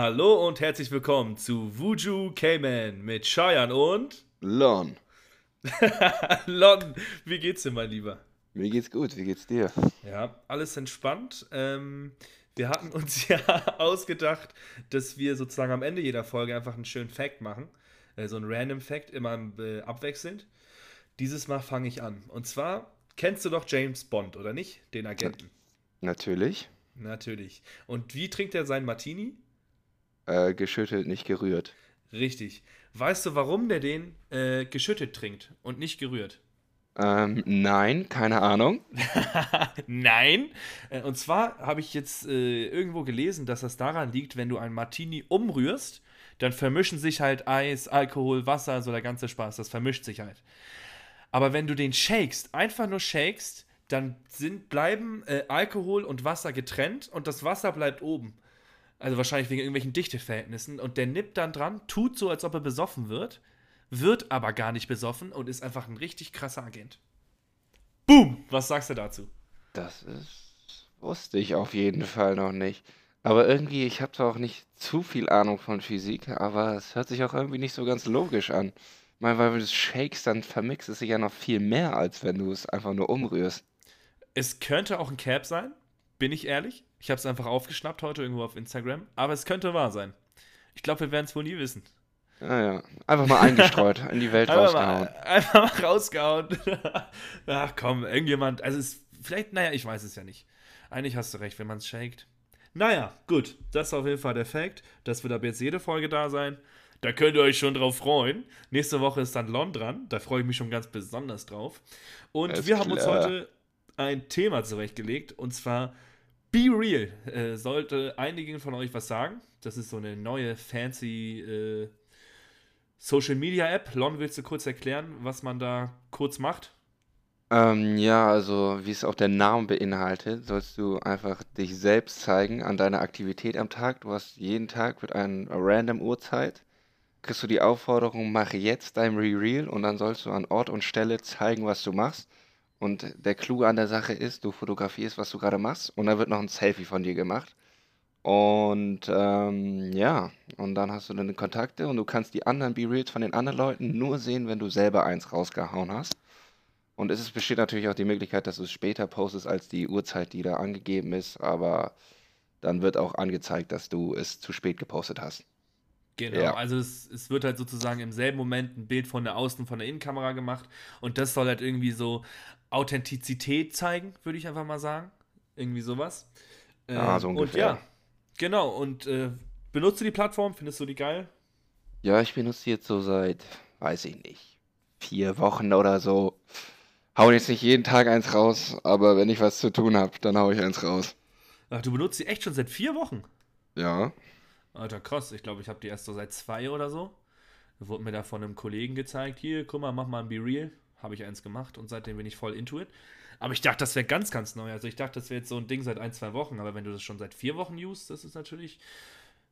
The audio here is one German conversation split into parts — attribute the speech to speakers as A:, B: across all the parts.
A: Hallo und herzlich willkommen zu Wuju K-Man mit Cheyenne und
B: Lon.
A: Lon. Wie geht's dir, mein Lieber?
B: Mir geht's gut, wie geht's dir?
A: Ja, alles entspannt. Ähm, wir hatten uns ja ausgedacht, dass wir sozusagen am Ende jeder Folge einfach einen schönen Fact machen. Äh, so einen Random Fact, immer äh, abwechselnd. Dieses Mal fange ich an. Und zwar kennst du doch James Bond, oder nicht? Den Agenten.
B: Natürlich.
A: Natürlich. Und wie trinkt er seinen Martini?
B: Äh, geschüttelt, nicht gerührt.
A: Richtig. Weißt du, warum der den äh, geschüttet trinkt und nicht gerührt?
B: Ähm, nein, keine Ahnung.
A: Nein. Äh, Und zwar habe ich jetzt äh, irgendwo gelesen, dass das daran liegt, wenn du einen Martini umrührst, dann vermischen sich halt Eis, Alkohol, Wasser, so der ganze Spaß. Das vermischt sich halt. Aber wenn du den shakest, einfach nur shakest, dann sind, bleiben äh, Alkohol und Wasser getrennt und das Wasser bleibt oben. Also wahrscheinlich wegen irgendwelchen Dichteverhältnissen. Und der nippt dann dran, tut so, als ob er besoffen wird, wird aber gar nicht besoffen und ist einfach ein richtig krasser Agent. Boom! Was sagst du dazu?
B: Das ist, wusste ich auf jeden Fall noch nicht. Aber irgendwie, ich habe zwar auch nicht zu viel Ahnung von Physik, aber es hört sich auch irgendwie nicht so ganz logisch an. Ich meine, weil wenn du es shakes, dann vermixt es sich ja noch viel mehr, als wenn du es einfach nur umrührst.
A: Es könnte auch ein Cap sein, bin ich ehrlich. Ich habe es einfach aufgeschnappt heute irgendwo auf Instagram, aber es könnte wahr sein. Ich glaube, wir werden es wohl nie wissen.
B: Naja, einfach mal eingestreut, in die Welt
A: Einfach
B: rausgehauen.
A: mal, einfach mal rausgehauen. Ach komm, irgendjemand, also es, vielleicht, naja, ich weiß es ja nicht. Eigentlich hast du recht, wenn man es shakt. Naja, gut, das ist auf jeden Fall der Fact. Das wird ab jetzt jede Folge da sein. Da könnt ihr euch schon drauf freuen. Nächste Woche ist dann Lon dran. Da freue ich mich schon ganz besonders drauf. Und wir haben uns
B: klar.
A: heute ein Thema zurechtgelegt. Und zwar Be Real. Äh, sollte einigen von euch was sagen. Das ist so eine neue, fancy äh, Social Media App. Lon, willst du kurz erklären, was man da kurz macht?
B: Ähm, ja, also wie es auch der Name beinhaltet, sollst du einfach dich selbst zeigen an deiner Aktivität am Tag. Du hast jeden Tag mit einer random Uhrzeit, kriegst du die Aufforderung, mach jetzt dein Real und dann sollst du an Ort und Stelle zeigen, was du machst. Und der Clou an der Sache ist, du fotografierst, was du gerade machst und dann wird noch ein Selfie von dir gemacht. Und ähm, ja, und dann hast du deine Kontakte und du kannst die anderen Be-Reals von den anderen Leuten nur sehen, wenn du selber eins rausgehauen hast. Und es besteht natürlich auch die Möglichkeit, dass du es später postest als die Uhrzeit, die da angegeben ist, aber dann wird auch angezeigt, dass du es zu spät gepostet hast.
A: Genau,
B: Ja.
A: also es, es wird halt sozusagen im selben Moment ein Bild von der Außen- und von der Innenkamera gemacht und das soll halt irgendwie so Authentizität zeigen, würde ich einfach mal sagen. Irgendwie sowas.
B: Ja,
A: Ähm,
B: so
A: und
B: ungefähr.
A: ja, genau. Und äh, benutzt du die Plattform? Findest du die geil?
B: Ja, ich benutze die jetzt so seit, weiß ich nicht, vier Wochen oder so. Hau jetzt nicht jeden Tag eins raus, aber wenn ich was zu tun habe, dann hau ich eins raus.
A: Ach, du benutzt die echt schon seit vier Wochen?
B: Ja.
A: Alter, krass. Ich glaube, ich habe die erst so seit zwei oder so. Wurde mir da von einem Kollegen gezeigt. Hier, guck mal, mach mal ein Be Real. Habe ich eins gemacht und seitdem bin ich voll into it. Aber ich dachte, das wäre ganz, ganz neu. Also ich dachte, das wäre jetzt so ein Ding seit ein, zwei Wochen. Aber wenn du das schon seit vier Wochen used, das ist natürlich.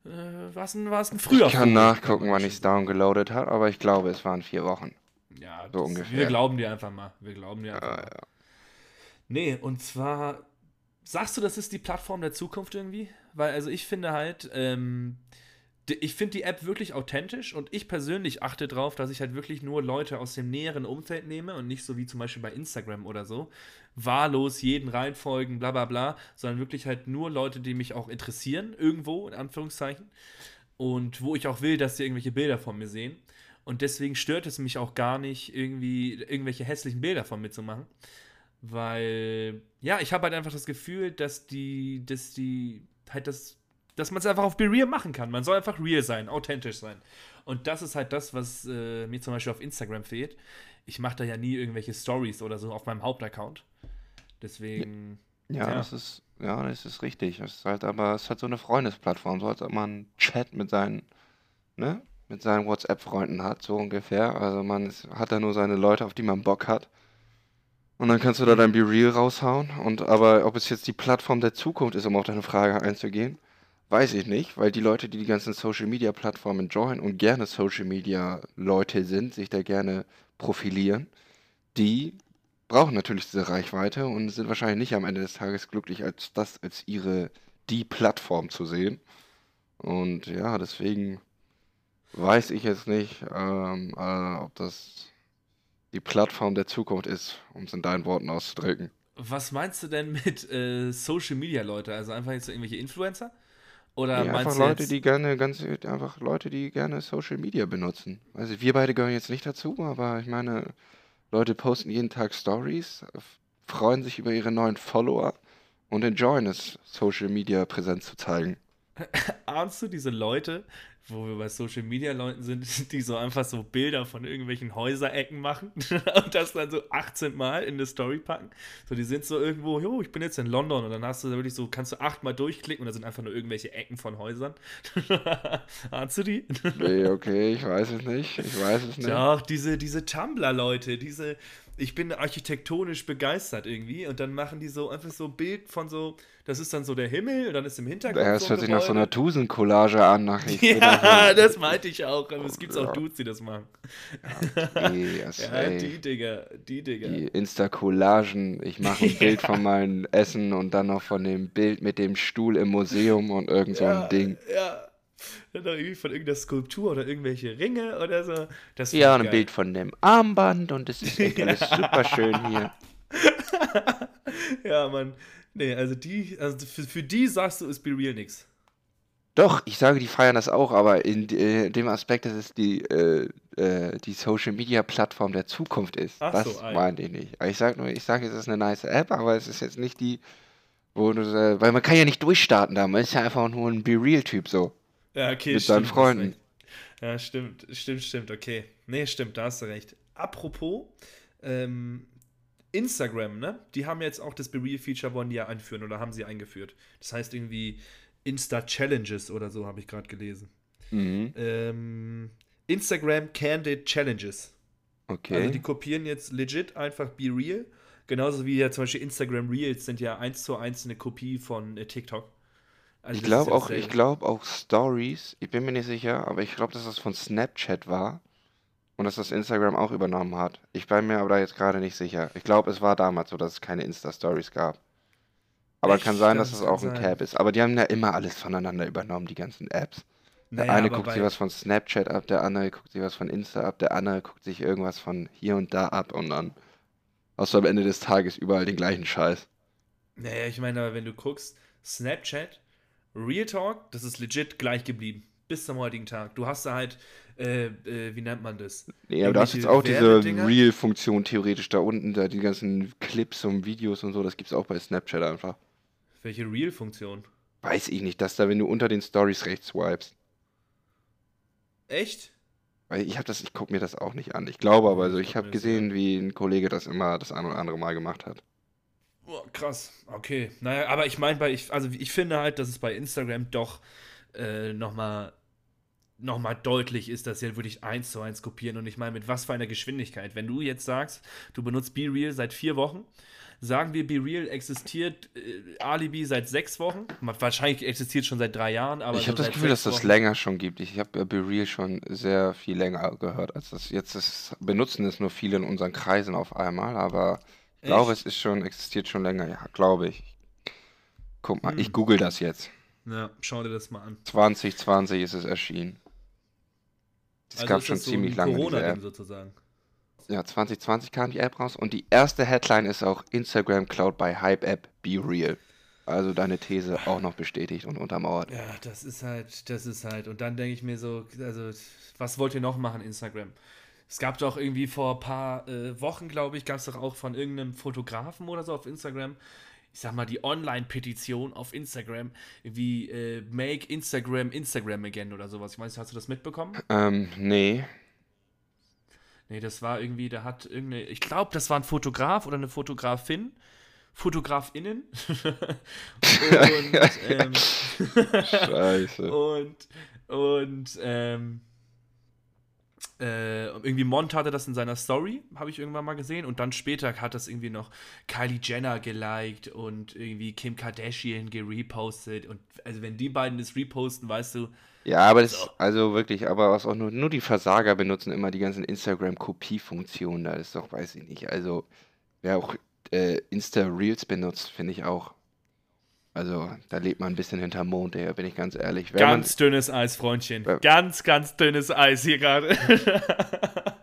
A: Äh, war es ein, war's ein früher
B: Ich kann nachgucken, wann ich es downgeloadet habe, aber ich glaube, es waren vier Wochen.
A: Ja,
B: so
A: das,
B: ungefähr.
A: Wir glauben dir einfach mal. Wir glauben dir einfach
B: Ja,
A: mal. Nee, und zwar, sagst du, das ist die Plattform der Zukunft irgendwie? Weil, also ich finde halt, ähm, ich finde die App wirklich authentisch und ich persönlich achte darauf, dass ich halt wirklich nur Leute aus dem näheren Umfeld nehme und nicht so wie zum Beispiel bei Instagram oder so, wahllos jeden reinfolgen, bla bla bla, sondern wirklich halt nur Leute, die mich auch interessieren, irgendwo, in Anführungszeichen, und wo ich auch will, dass sie irgendwelche Bilder von mir sehen. Und deswegen stört es mich auch gar nicht, irgendwie irgendwelche hässlichen Bilder von mir zu machen. Weil, ja, ich habe halt einfach das Gefühl, dass die, dass die, halt das, dass man es einfach auf Be Real machen kann. Man soll einfach real sein, authentisch sein. Und das ist halt das, was äh, mir zum Beispiel auf Instagram fehlt. Ich mache da ja nie irgendwelche Stories oder so auf meinem Hauptaccount. Deswegen,
B: Ja,
A: Ja.
B: das ist, ja, das ist richtig. Es ist halt aber, es hat so eine Freundesplattform, so als ob man einen Chat mit seinen, ne, mit seinen WhatsApp-Freunden hat, so ungefähr. Also man ist, hat da nur seine Leute, auf die man Bock hat. Und dann kannst du da dein Be Real raushauen. Und aber ob es jetzt die Plattform der Zukunft ist, um auf deine Frage einzugehen, weiß ich nicht, weil die Leute, die die ganzen Social Media Plattformen joinen und gerne Social Media Leute sind, sich da gerne profilieren, die brauchen natürlich diese Reichweite und sind wahrscheinlich nicht am Ende des Tages glücklich, als das als ihre die Plattform zu sehen. Und ja, deswegen weiß ich jetzt nicht, ähm, äh, ob das die Plattform der Zukunft ist, um es in deinen Worten auszudrücken.
A: Was meinst du denn mit äh, Social Media Leute? Also einfach jetzt irgendwelche Influencer? Oder
B: Nee,
A: meinst
B: einfach
A: du
B: Leute,
A: jetzt.
B: die gerne, ganz, einfach Leute, die gerne Social Media benutzen. Also wir beide gehören jetzt nicht dazu, aber ich meine, Leute posten jeden Tag Stories, freuen sich über ihre neuen Follower und enjoyen es, Social Media Präsenz zu zeigen.
A: Ahnst du diese Leute, wo wir bei Social Media Leuten sind, die so einfach so Bilder von irgendwelchen Häuserecken machen und das dann so 18 Mal in eine Story packen? So, die sind so irgendwo, jo, ich bin jetzt in London und dann hast du da wirklich so, kannst du achtmal durchklicken und da sind einfach nur irgendwelche Ecken von Häusern. Ahnst du die?
B: Nee, okay, ich weiß es nicht, ich weiß es nicht.
A: Doch, diese, diese Tumblr-Leute, diese, ich bin architektonisch begeistert irgendwie und dann machen die so einfach so ein Bild von so, das ist dann so der Himmel und dann ist im Hintergrund
B: Das
A: so
B: hört sich nach so einer. Tusen-Collage an, nach
A: Ja, das meinte ich auch, aber es gibt auch
B: ja,
A: Dudes, die das machen.
B: die, das,
A: Ja, die Digga, die Digga.
B: die Insta-Collagen, ich mache ein Bild von
A: Ja,
B: meinem Essen und dann noch von dem Bild mit dem Stuhl im Museum und irgend so ein
A: ja,
B: Ding.
A: ja. Dann noch irgendwie von irgendeiner Skulptur oder irgendwelche Ringe oder so. Das
B: Ja, und ein Bild von dem Armband und es ist echt alles super schön hier.
A: Ja, Mann. Nee, also die, also für, für die sagst du, ist Be Real nix.
B: Doch, ich sage, die feiern das auch, aber in äh, dem Aspekt, dass es die, äh, äh, die Social Media Plattform der Zukunft ist.
A: Ach so,
B: Das
A: ei.
B: meinte ich nicht. Ich sage nur, ich sage, es ist eine nice App, aber es ist jetzt nicht die, wo du, äh, weil man kann ja nicht durchstarten da, man ist ja einfach nur ein Be Real-Typ so.
A: Ja, okay,
B: Mit
A: stimmt, hast
B: Freunden.
A: Ja, stimmt, stimmt, stimmt, okay. Nee, stimmt, da hast du recht. Apropos, ähm, Instagram, ne? Die haben jetzt auch das Be Real-Feature, wollen die ja einführen oder haben sie eingeführt. Das heißt irgendwie Insta-Challenges oder so, habe ich gerade gelesen.
B: Mhm.
A: Ähm, Instagram Candid Challenges. Also die
B: Okay.
A: kopieren jetzt legit einfach Be Real. Genauso wie ja zum Beispiel Instagram Reels sind ja eins zu eins eine Kopie von äh, TikTok. Also
B: Ich
A: das
B: glaube auch, ich
A: dasselbe.
B: glaube auch Stories, ich bin mir nicht sicher, aber ich glaube, dass das von Snapchat war und dass das Instagram auch übernommen hat. Ich bin mir aber da jetzt gerade nicht sicher. Ich glaube, es war damals so, dass es keine Insta-Stories gab. Aber kann
A: Echt?
B: sein, dass
A: Das
B: es
A: kann
B: auch ein
A: sein.
B: Cap ist. Aber die haben ja immer alles voneinander übernommen, die ganzen Apps. Der
A: Naja,
B: eine guckt sich was von Snapchat ab, der andere guckt sich was von Insta ab, der andere guckt sich irgendwas von hier und da ab und dann hast du am Ende des Tages überall den gleichen Scheiß.
A: naja, ich meine, aber wenn du guckst, Snapchat, Real Talk, das ist legit gleich geblieben. Bis zum heutigen Tag. Du hast da halt, äh, äh, wie nennt man das?
B: Nee, aber da hast jetzt auch diese. Reel-Funktion theoretisch da unten, da die ganzen Clips und Videos und so, das gibt's auch bei Snapchat einfach.
A: Welche Real-Funktion?
B: Weiß ich nicht, dass da, wenn du unter den Stories rechts swipest.
A: Echt?
B: Weil ich habe das, ich gucke mir das auch nicht an. Ich glaube aber
A: Nee,
B: so,
A: ich
B: habe gesehen, wie ein Kollege das immer das ein oder andere Mal gemacht hat.
A: Boah, krass. Okay. Naja, aber ich meine, ich, also ich finde halt, dass es bei Instagram doch äh, nochmal noch mal deutlich ist, dass sie halt wirklich eins zu eins kopieren. Und ich meine, mit was für einer Geschwindigkeit. Wenn du jetzt sagst, du benutzt BeReal seit vier Wochen, sagen wir, BeReal existiert äh, Alibi seit sechs Wochen. Wahrscheinlich existiert schon seit drei Jahren, aber
B: Ich
A: so
B: habe das Gefühl, dass das
A: Wochen.
B: länger schon gibt. Ich habe Be Real schon sehr viel länger gehört, als das jetzt ist. Benutzen es nur viele in unseren Kreisen auf einmal, aber ich glaube, es ist schon, existiert schon länger. Ja, glaube ich. Guck mal, ich
A: Hm.
B: google das jetzt.
A: Ja, schau dir das mal an.
B: 2020 ist es erschienen. Es
A: Also
B: gab schon
A: das so
B: ziemlich lange
A: Corona-Ding sozusagen.
B: Ja, 2020 kam die App raus und die erste Headline ist auch Instagram Cloud by Hype App Be Real. Also deine These auch noch bestätigt und untermauert.
A: Ja, das ist halt, das ist halt. Und dann denke ich mir so, also, was wollt ihr noch machen, Instagram? Es gab doch irgendwie vor ein paar äh, Wochen, glaube ich, gab es doch auch von irgendeinem Fotografen oder so auf Instagram, ich sag mal, die Online-Petition auf Instagram, wie äh, Make Instagram Instagram again oder sowas. Ich weiß, hast du das mitbekommen?
B: Ähm, nee.
A: Nee, das war irgendwie, da hat irgendeine, ich glaube, das war ein Fotograf oder eine Fotografin, FotografInnen. und, ähm,
B: Scheiße.
A: und, und, ähm, äh, irgendwie Mont hatte das in seiner Story, habe ich irgendwann mal gesehen. Und dann später hat das irgendwie noch Kylie Jenner geliked und irgendwie Kim Kardashian gerepostet. Und also wenn die beiden das reposten, weißt du,
B: Ja, aber das,
A: so.
B: also wirklich, aber was auch nur, nur die Versager benutzen immer die ganzen Instagram-Kopie-Funktionen. Da ist doch, weiß ich nicht. Also, wer auch äh, Insta-Reels benutzt, finde ich auch. Also, da lebt man ein bisschen hinterm Mond, Digga, bin ich ganz ehrlich.
A: Wenn ganz man, dünnes Eis, Freundchen. Äh, ganz, ganz dünnes Eis hier gerade.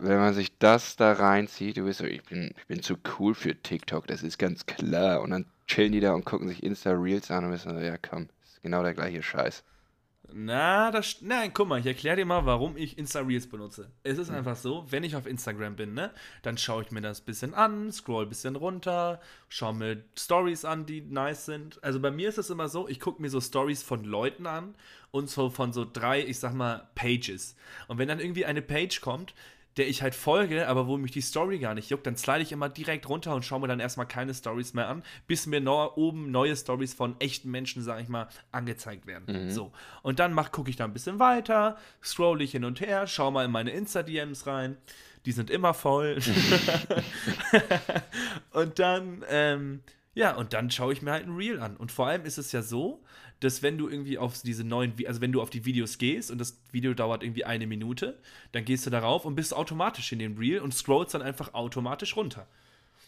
B: wenn man sich das da reinzieht, du bist so, ich bin, ich bin zu cool für TikTok, das ist ganz klar. Und dann chillen die da und gucken sich Insta-Reels an und wissen, ja komm, ist genau der gleiche Scheiß.
A: Na, das, nein, guck mal, ich erkläre dir mal, warum ich Insta-Reels benutze. Es ist mhm. einfach so, wenn ich auf Instagram bin, ne, dann schaue ich mir das ein bisschen an, scroll ein bisschen runter, schaue mir Stories an, die nice sind. Also bei mir ist es immer so, ich gucke mir so Stories von Leuten an und so von so drei, ich sag mal, Pages. Und wenn dann irgendwie eine Page kommt, der ich halt folge, aber wo mich die Story gar nicht juckt, dann slide ich immer direkt runter und schaue mir dann erstmal keine Stories mehr an, bis mir no oben neue Stories von echten Menschen, sag ich mal, angezeigt werden. Mhm. So. Und dann gucke ich da ein bisschen weiter, scroll ich hin und her, schaue mal in meine Insta-DMs rein. Die sind immer voll. und dann, ähm, ja, und dann schaue ich mir halt ein Reel an. Und vor allem ist es ja so, dass wenn du irgendwie auf diese neuen, also wenn du auf die Videos gehst und das Video dauert irgendwie eine Minute, dann gehst du darauf und bist automatisch in dem Reel und scrollst dann einfach automatisch runter.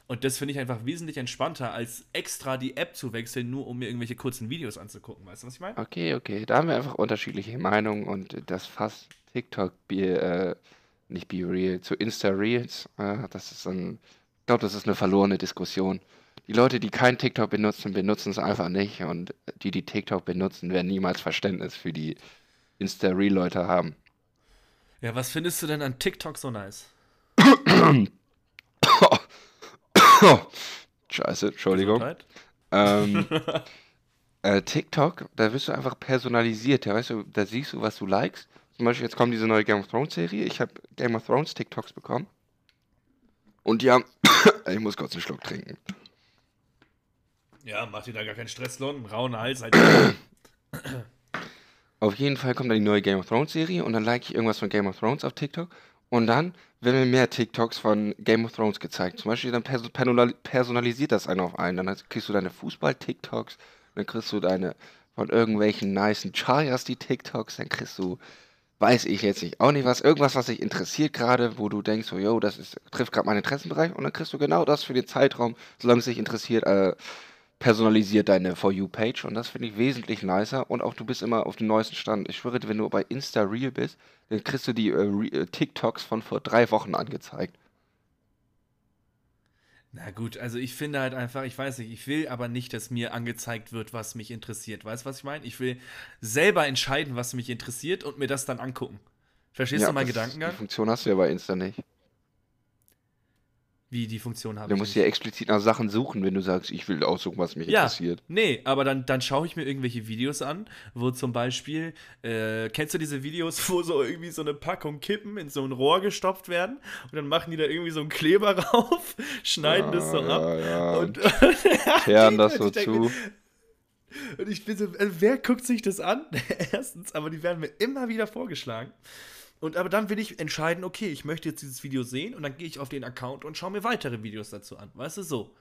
A: Und das finde ich einfach wesentlich entspannter, als extra die App zu wechseln, nur um mir irgendwelche kurzen Videos anzugucken. Weißt du, was ich meine?
B: Okay, okay. Da haben wir einfach unterschiedliche Meinungen und das Fass TikTok, äh, nicht Be Real, zu Insta Reels, äh, das ist ein, ich glaube, das ist eine verlorene Diskussion die Leute, die kein TikTok benutzen, benutzen es einfach nicht. Und die, die TikTok benutzen, werden niemals Verständnis für die Insta-Real-Leute haben.
A: Ja, was findest du denn an TikTok so nice?
B: Scheiße, Entschuldigung. Ähm, äh, TikTok, da wirst du einfach personalisiert. Ja, weißt du, da siehst du, was du likest. Zum Beispiel, jetzt kommt diese neue Game of Thrones Serie. Ich habe Game of Thrones TikToks bekommen. Und die haben. ich muss kurz einen Schluck trinken.
A: Ja, mach dir da gar keinen Stress, Lon. Rauen Hals. Halt.
B: auf jeden Fall kommt dann die neue Game of Thrones Serie und dann like ich irgendwas von Game of Thrones auf TikTok und dann werden mir mehr TikToks von Game of Thrones gezeigt. Zum Beispiel dann personalisiert das einer auf einen. Dann kriegst du deine Fußball-TikToks, dann kriegst du deine von irgendwelchen nicen Chayas die TikToks, dann kriegst du, weiß ich jetzt nicht, auch nicht was, irgendwas, was dich interessiert gerade, wo du denkst, so, yo, das ist, trifft gerade meinen Interessenbereich und dann kriegst du genau das für den Zeitraum, solange es dich interessiert, äh, personalisiert deine For You-Page und das finde ich wesentlich nicer und auch du bist immer auf dem neuesten Stand. Ich schwöre, wenn du bei Insta Real bist, dann kriegst du die äh, äh, TikToks von vor drei Wochen angezeigt.
A: Na gut, also ich finde halt einfach, ich weiß nicht, ich will aber nicht, dass mir angezeigt wird, was mich interessiert. Weißt du, was ich meine? Ich will selber entscheiden, was mich interessiert und mir das dann angucken. Verstehst ja, du meinen Gedankengang?
B: Die Funktion hast du ja bei Insta nicht.
A: Wie die Funktion habe
B: Du musst ja explizit nach Sachen suchen, wenn du sagst, ich will aussuchen, was mich ja, interessiert.
A: Nee, aber dann, dann schaue ich mir irgendwelche Videos an, wo zum Beispiel, äh, kennst du diese Videos, wo so irgendwie so eine Packung Kippen in so ein Rohr gestopft werden und dann machen die da irgendwie so einen Kleber rauf, schneiden ja, das so ab ja, ja. und,
B: und kehren das so zu.
A: Und ich bin so, also wer guckt sich das an? Erstens, aber die werden mir immer wieder vorgeschlagen. Und aber dann will ich entscheiden, okay, ich möchte jetzt dieses Video sehen und dann gehe ich auf den Account und schaue mir weitere Videos dazu an. Weißt du, so.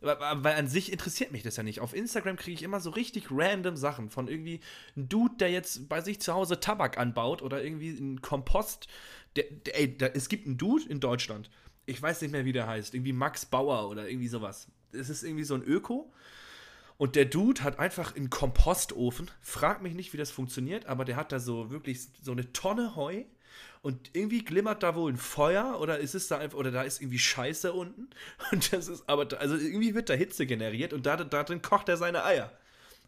A: Weil an sich interessiert mich das ja nicht. Auf Instagram kriege ich immer so richtig random Sachen von irgendwie einem Dude, der jetzt bei sich zu Hause Tabak anbaut oder irgendwie einen Kompost. Der, der, ey, da, es gibt einen Dude in Deutschland. Ich weiß nicht mehr, wie der heißt. Irgendwie Max Bauer oder irgendwie sowas. Es ist irgendwie so ein Öko. Und der Dude hat einfach einen Kompostofen. Frag mich nicht, wie das funktioniert, aber der hat da so wirklich so eine Tonne Heu und irgendwie glimmert da wohl ein Feuer oder ist es da einfach, oder da ist irgendwie Scheiße unten. Und das ist aber, also irgendwie wird da Hitze generiert und da, da drin kocht er seine Eier.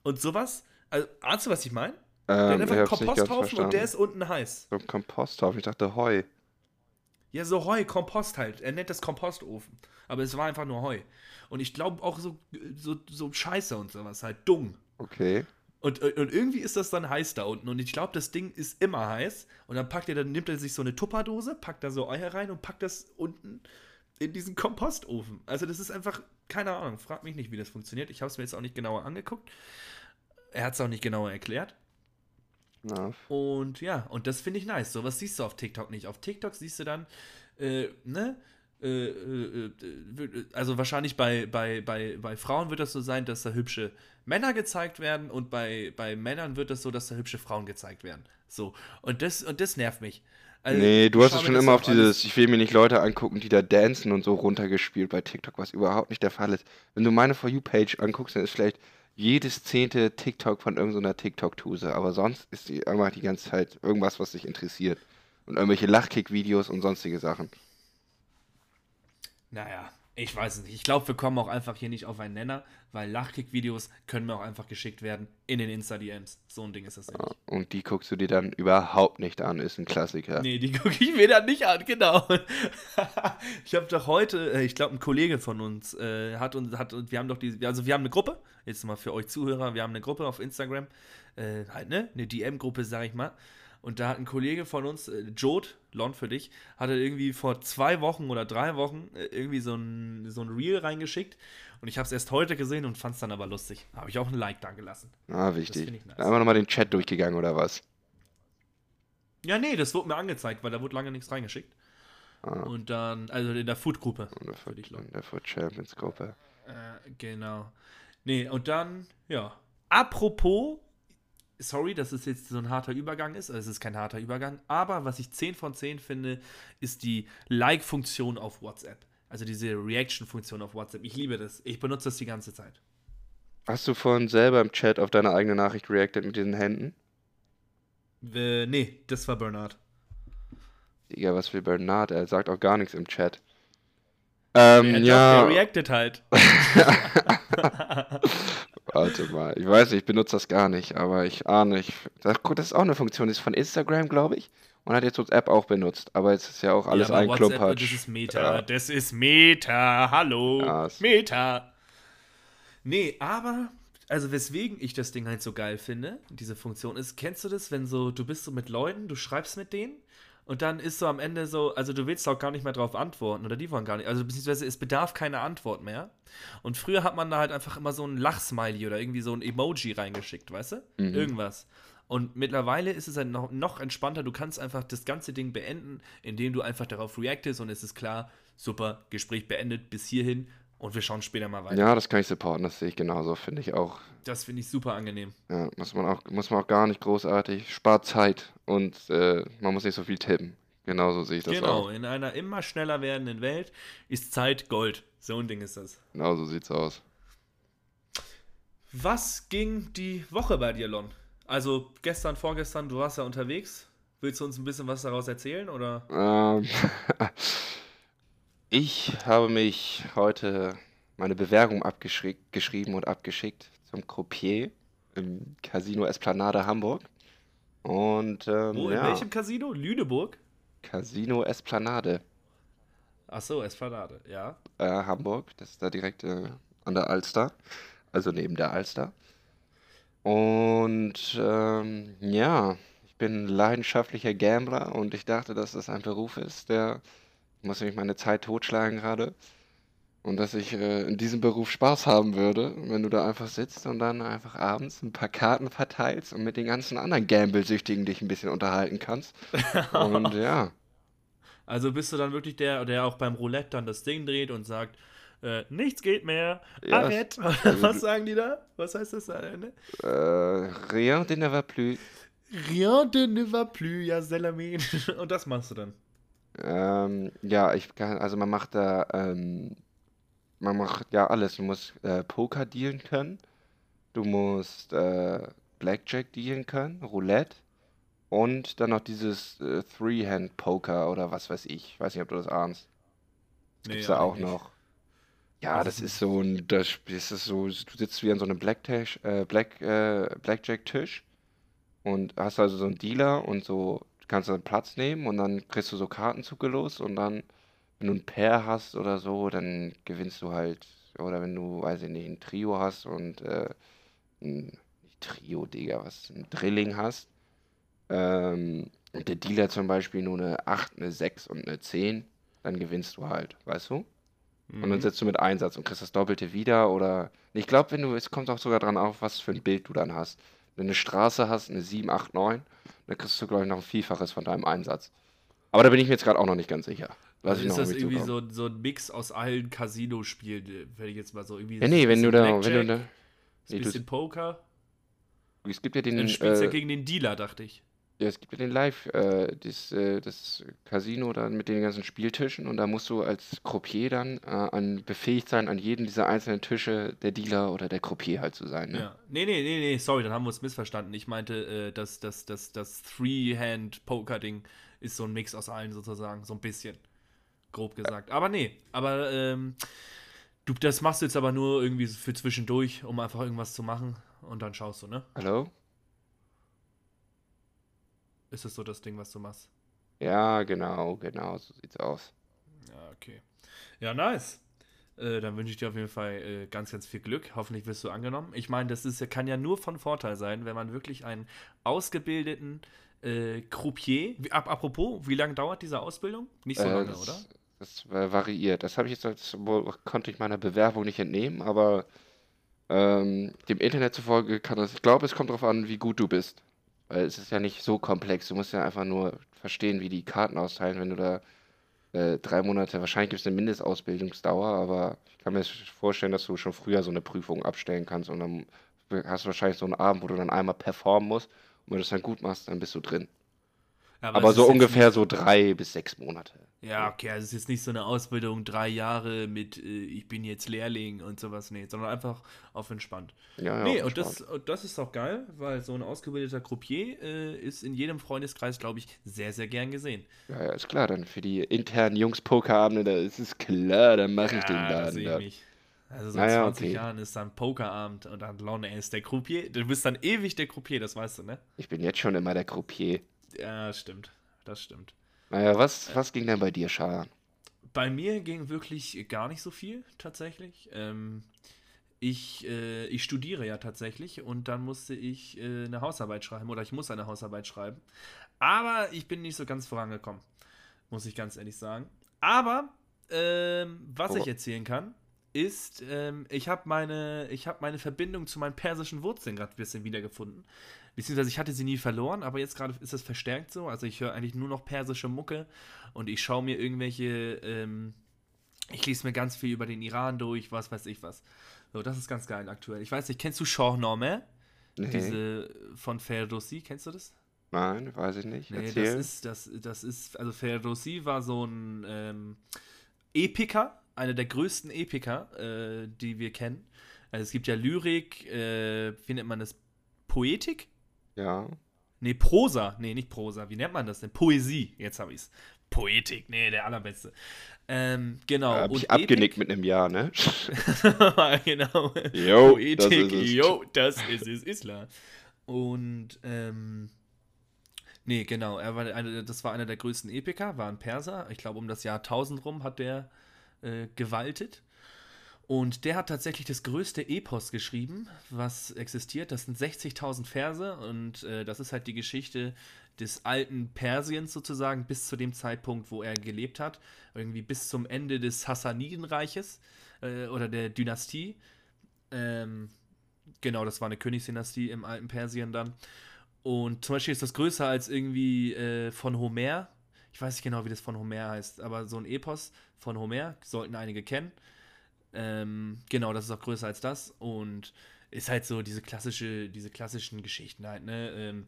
A: Und sowas, also, ahnst du, was ich meine?
B: Ähm, der hat einfach
A: einen Komposthaufen und der ist unten heiß.
B: So ein Komposthaufen, ich dachte Heu.
A: Ja, so Heu, Kompost halt. Er nennt das Kompostofen. Aber es war einfach nur Heu. Und ich glaube auch so, so, so Scheiße und sowas halt. Dung.
B: Okay.
A: Und, und irgendwie ist das dann heiß da unten. Und ich glaube, das Ding ist immer heiß. Und dann packt er, dann nimmt er sich so eine Tupperdose, packt da so Eier rein und packt das unten in diesen Kompostofen. Also das ist einfach, keine Ahnung, frag mich nicht, wie das funktioniert. Ich habe es mir jetzt auch nicht genauer angeguckt. Er hat es auch nicht genauer erklärt.
B: Ja.
A: Und ja, und das finde ich nice. So was siehst du auf TikTok nicht. Auf TikTok siehst du dann, äh, ne? Äh, äh, äh, also wahrscheinlich bei, bei, bei, bei Frauen wird das so sein, dass da hübsche Männer gezeigt werden und bei, bei Männern wird es so, dass da hübsche Frauen gezeigt werden. So. Und das, und das nervt mich.
B: Also, nee, du hast es schon immer auf dieses, ich will mir nicht Leute angucken, die da dancen und so runtergespielt bei TikTok, was überhaupt nicht der Fall ist. Wenn du meine For You-Page anguckst, dann ist vielleicht jedes zehnte TikTok von irgendeiner TikTok-Tuse. Aber sonst ist die einfach die ganze Zeit irgendwas, was dich interessiert. Und irgendwelche Lachkick-Videos und sonstige Sachen.
A: Naja, ich weiß es nicht. Ich glaube, wir kommen auch einfach hier nicht auf einen Nenner, weil Lachkick-Videos können mir auch einfach geschickt werden in den Insta-DMs. So ein Ding ist das nicht.
B: und die guckst du dir dann überhaupt nicht an, ist ein Klassiker.
A: Nee, die gucke ich mir dann nicht an, genau. ich habe doch heute, äh, ich glaube, ein Kollege von uns äh, hat uns, hat, und wir haben doch die, also wir haben eine Gruppe, jetzt mal für euch Zuhörer, wir haben eine Gruppe auf Instagram, äh, halt, ne, eine DM-Gruppe, sag ich mal. Und da hat ein Kollege von uns, äh, Jode, Lon für dich, hat er irgendwie vor zwei Wochen oder drei Wochen äh, irgendwie so ein, so ein Reel reingeschickt. Und ich habe es erst heute gesehen und fand es dann aber lustig. Habe ich auch ein Like da gelassen.
B: Ah, wichtig.
A: nice.
B: Wir nochmal den Chat durchgegangen, oder was?
A: Ja, nee, das wurde mir angezeigt, weil da wurde lange nichts reingeschickt.
B: Ah,
A: Und dann, also in der Food-Gruppe.
B: in der
A: für dich, Lon.
B: in der Foot Champions Gruppe.
A: Äh, genau. Nee, und dann, ja. Apropos, sorry, dass es jetzt so ein harter Übergang ist, also es ist kein harter Übergang, aber was ich 10 von 10 finde, ist die Like-Funktion auf WhatsApp. Also diese Reaction-Funktion auf WhatsApp. Ich liebe das. Ich benutze das die ganze Zeit.
B: Hast du vorhin selber im Chat auf deine eigene Nachricht reacted mit den Händen?
A: Äh, nee, das war Bernard.
B: Digga, was will Bernard? Er sagt auch gar nichts im Chat. Ähm,
A: Er,
B: ja,
A: er reactet halt.
B: warte mal. Ich weiß nicht, ich benutze das gar nicht, aber ich ahne, ich, das, ist auch eine Funktion, das ist von Instagram, glaube ich. Und hat jetzt WhatsApp auch benutzt, aber jetzt ist ja auch alles
A: ja,
B: ein
A: WhatsApp,
B: Klumpatsch.
A: Das ist Meta.
B: Ja.
A: Das ist Meta. Hallo.
B: Ja,
A: Meta. Nee, aber, also weswegen ich das Ding halt so geil finde, diese Funktion ist, kennst du das, wenn so, du bist so mit Leuten, du schreibst mit denen und dann ist so am Ende so, also du willst auch gar nicht mehr drauf antworten oder die wollen gar nicht, also beziehungsweise es bedarf keine Antwort mehr. Und früher hat man da halt einfach immer so ein Lachsmiley oder irgendwie so ein Emoji reingeschickt, weißt du?
B: Mhm.
A: Irgendwas. Und mittlerweile ist es halt noch, noch entspannter. Du kannst einfach das ganze Ding beenden, indem du einfach darauf reactest und es ist klar, super, Gespräch beendet bis hierhin und wir schauen später mal weiter.
B: Ja, das kann ich supporten, das sehe ich genauso, finde ich auch.
A: Das finde ich super angenehm.
B: Ja, muss man auch, muss man auch gar nicht großartig, spart Zeit und äh, man muss nicht so viel tippen. Genauso sehe ich das
A: genau,
B: auch.
A: in einer immer schneller werdenden Welt ist Zeit Gold. So ein Ding ist das.
B: Genauso sieht's aus.
A: Was ging die Woche bei dir, Lon? Also gestern, vorgestern, du warst ja unterwegs. Willst du uns ein bisschen was daraus erzählen oder?
B: Ähm, ich habe mich heute meine Bewerbung abgeschrieben und abgeschickt zum Croupier im Casino Esplanade Hamburg. Und ähm,
A: Wo, in
B: ja,
A: welchem Casino? Lüneburg?
B: Casino Esplanade
A: Achso, Esplanade, ja.
B: äh, Hamburg, das ist da direkt äh, an der Alster, also neben der Alster. Und ähm, ja, ich bin leidenschaftlicher Gambler und ich dachte, dass das ein Beruf ist, der muss nämlich meine Zeit totschlagen gerade. Und dass ich äh, in diesem Beruf Spaß haben würde, wenn du da einfach sitzt und dann einfach abends ein paar Karten verteilst und mit den ganzen anderen Gamble-Süchtigen dich ein bisschen unterhalten kannst. Und ja,
A: Also bist du dann wirklich der, der auch beim Roulette dann das Ding dreht und sagt, äh, nichts geht mehr,
B: Ja,
A: arrête.
B: also
A: Was sagen die da? Was heißt das da? Ne?
B: äh, rien de ne va plus.
A: Rien de ne va plus, ja, Selamin. Und das machst du dann.
B: Ähm, ja, ich kann, also man macht da, ähm, man macht ja alles. Du musst äh, Poker dealen können, du musst äh, Blackjack dealen können, Roulette und dann noch dieses äh, Three-Hand-Poker oder was weiß ich. Ich weiß nicht, ob du das ahnst. Das
A: Nee,
B: gibt's da auch
A: nicht.
B: noch. Ja,
A: Was
B: das
A: ist
B: ist so ein, das das ist so, du sitzt wie an so einem Blacktash, äh, Black, äh, Blackjack-Tisch und hast also so einen Dealer und so kannst du einen Platz nehmen und dann kriegst du so Karten zugelost und dann, wenn du ein Pair hast oder so, dann gewinnst du halt, oder wenn du, weiß ich nicht, ein Trio hast und äh, ein Trio, Digga, was, ein Drilling hast, ähm, und der Dealer zum Beispiel nur eine 8, eine 6 und eine 10, dann gewinnst du halt, weißt du? Und dann
A: Mhm.
B: setzt du mit Einsatz und kriegst das Doppelte wieder oder. Ich glaube, wenn du, es kommt auch sogar dran auf, was für ein Bild du dann hast. Wenn du eine Straße hast, eine 7, 8, 9, dann kriegst du, glaube ich, noch ein Vielfaches von deinem Einsatz. Aber da bin ich mir jetzt gerade auch noch nicht ganz sicher. Lass
A: Also ist das irgendwie so, so ein Mix aus allen Casino-Spielen, wenn ich jetzt mal so irgendwie.
B: Ja, nee, wenn du da, wenn du da.
A: ein
B: Nee, du,
A: bisschen Poker.
B: es gibt ja den,
A: Dann spielst du ja
B: äh,
A: gegen den Dealer, dachte ich.
B: Ja, es gibt ja den Live, äh, das, äh, das Casino dann mit den ganzen Spieltischen und da musst du als Croupier dann äh, an, befähigt sein, an jedem dieser einzelnen Tische der Dealer oder der Croupier halt zu sein. Ne?
A: Ja. Nee, nee, nee, nee, sorry, dann haben wir uns missverstanden. Ich meinte, äh, das, das, das, das Three-Hand-Poker-Ding ist so ein Mix aus allen sozusagen, so ein bisschen. Grob gesagt. Aber nee, aber ähm, du, das machst du jetzt aber nur irgendwie für zwischendurch, um einfach irgendwas zu machen und dann schaust du, ne?
B: Hallo?
A: Ist das so das Ding, was du machst?
B: Ja, genau, genau, so sieht's aus.
A: Ja, okay. Ja, nice. Äh, dann wünsche ich dir auf jeden Fall äh, ganz, ganz viel Glück. Hoffentlich wirst du angenommen. Ich meine, das ist, kann ja nur von Vorteil sein, wenn man wirklich einen ausgebildeten äh, Croupier. Wie, ap apropos, wie lange dauert diese Ausbildung? Nicht so
B: Äh,
A: lange,
B: das,
A: oder?
B: das variiert. Das habe ich jetzt, wo- konnte ich meiner Bewerbung nicht entnehmen, aber ähm, dem Internet zufolge kann das, ich glaube, es kommt darauf an, wie gut du bist. Weil es ist ja nicht so komplex. Du musst ja einfach nur verstehen, wie die Karten austeilen, wenn du da äh, drei Monate, wahrscheinlich gibt es eine Mindestausbildungsdauer, aber ich kann mir vorstellen, dass du schon früher so eine Prüfung abstellen kannst und dann hast du wahrscheinlich so einen Abend, wo du dann einmal performen musst und wenn du es dann gut machst, dann bist du drin.
A: Ja,
B: Aber
A: es
B: so ungefähr so drei bis sechs Monate.
A: ja, okay, also es ist jetzt nicht so eine Ausbildung, drei Jahre mit, äh, ich bin jetzt Lehrling und sowas, nee, sondern einfach auf entspannt.
B: Ja, ja,
A: Nee, und das,
B: entspannt.
A: und das ist auch geil, weil so ein ausgebildeter Croupier äh, ist in jedem Freundeskreis, glaube ich, sehr, sehr gern gesehen.
B: Ja, ja, ist klar, dann für die internen Jungs-Pokerabende, da ist es klar, dann mache ich den
A: Ja, da
B: Laden da.
A: mich. Also so in
B: Naja,
A: 20
B: okay.
A: Jahren ist dann Pokerabend und dann Laune, ist der Croupier. Du bist dann ewig der Croupier, das weißt du, ne?
B: Ich bin jetzt schon immer der Croupier.
A: Ja, stimmt. Das stimmt.
B: Naja, was, was ging denn bei dir, Scharan?
A: Bei mir ging wirklich gar nicht so viel, tatsächlich. Ähm, ich, äh, ich studiere ja tatsächlich und dann musste ich äh, eine Hausarbeit schreiben oder ich muss eine Hausarbeit schreiben. Aber ich bin nicht so ganz vorangekommen, muss ich ganz ehrlich sagen. Aber ähm, was
B: Oh,
A: ich erzählen kann, ist, ähm, ich habe meine, ich hab meine Verbindung zu meinen persischen Wurzeln gerade ein bisschen wiedergefunden. Beziehungsweise ich hatte sie nie verloren, aber jetzt gerade ist es verstärkt so. Also ich höre eigentlich nur noch persische Mucke und ich schaue mir irgendwelche, ähm, ich lese mir ganz viel über den Iran durch, was weiß ich was. So, das ist ganz geil aktuell. Ich weiß nicht, kennst du Shahnameh?
B: nee,
A: Diese von Ferdowsi, kennst du das?
B: nein, weiß ich nicht.
A: Nee, das
B: Erzähl.
A: ist, das, das ist, also Ferdowsi war so ein ähm, Epiker, einer der größten Epiker, äh, die wir kennen. Also es gibt ja Lyrik, äh, wie nennt man das? Poetik?
B: Ja.
A: Nee, Prosa. Nee, nicht Prosa. Wie nennt man das denn? Poesie. Jetzt habe ich's. Poetik. Nee, der allerbeste. Ähm, genau.
B: Hab
A: Und
B: ich abgenickt
A: Epik?
B: mit einem Ja, ne?
A: genau.
B: Das
A: Poetik.
B: ist es.
A: Jo, das ist es, Islam. Und, ähm, nee, genau. Er war eine, das war einer der größten Epiker, war ein Perser. Ich glaube, um das Jahr 1000 rum hat der äh, gewaltet. Und der hat tatsächlich das größte Epos geschrieben, was existiert. Das sind 60.000 Verse und äh, das ist halt die Geschichte des alten Persiens sozusagen bis zu dem Zeitpunkt, wo er gelebt hat. Irgendwie bis zum Ende des Hassanidenreiches äh, oder der Dynastie. Ähm, genau, das war eine Königsdynastie im alten Persien dann. Und zum Beispiel ist das größer als irgendwie äh, von Homer. Ich weiß nicht genau, wie das von Homer heißt, aber so ein Epos von Homer sollten einige kennen. Ähm, genau, das ist auch größer als das und ist halt so diese klassische, diese klassischen Geschichten halt, ne? Ähm,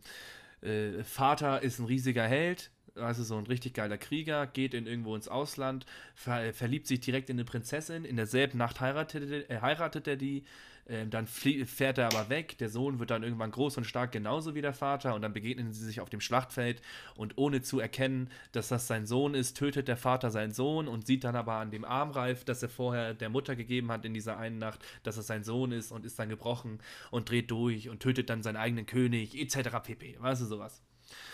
A: äh, Vater ist ein riesiger Held, also so ein richtig geiler Krieger, geht in irgendwo ins Ausland, ver verliebt sich direkt in eine Prinzessin, in derselben Nacht heiratet, äh, heiratet er die, ähm, dann fährt er aber weg, der Sohn wird dann irgendwann groß und stark, genauso wie der Vater, und dann begegnen sie sich auf dem Schlachtfeld und ohne zu erkennen, dass das sein Sohn ist, tötet der Vater seinen Sohn und sieht dann aber an dem Armreif, das er vorher der Mutter gegeben hat in dieser einen Nacht, dass es sein Sohn ist und ist dann gebrochen und dreht durch und tötet dann seinen eigenen König, etc. pp. Weißt du, sowas.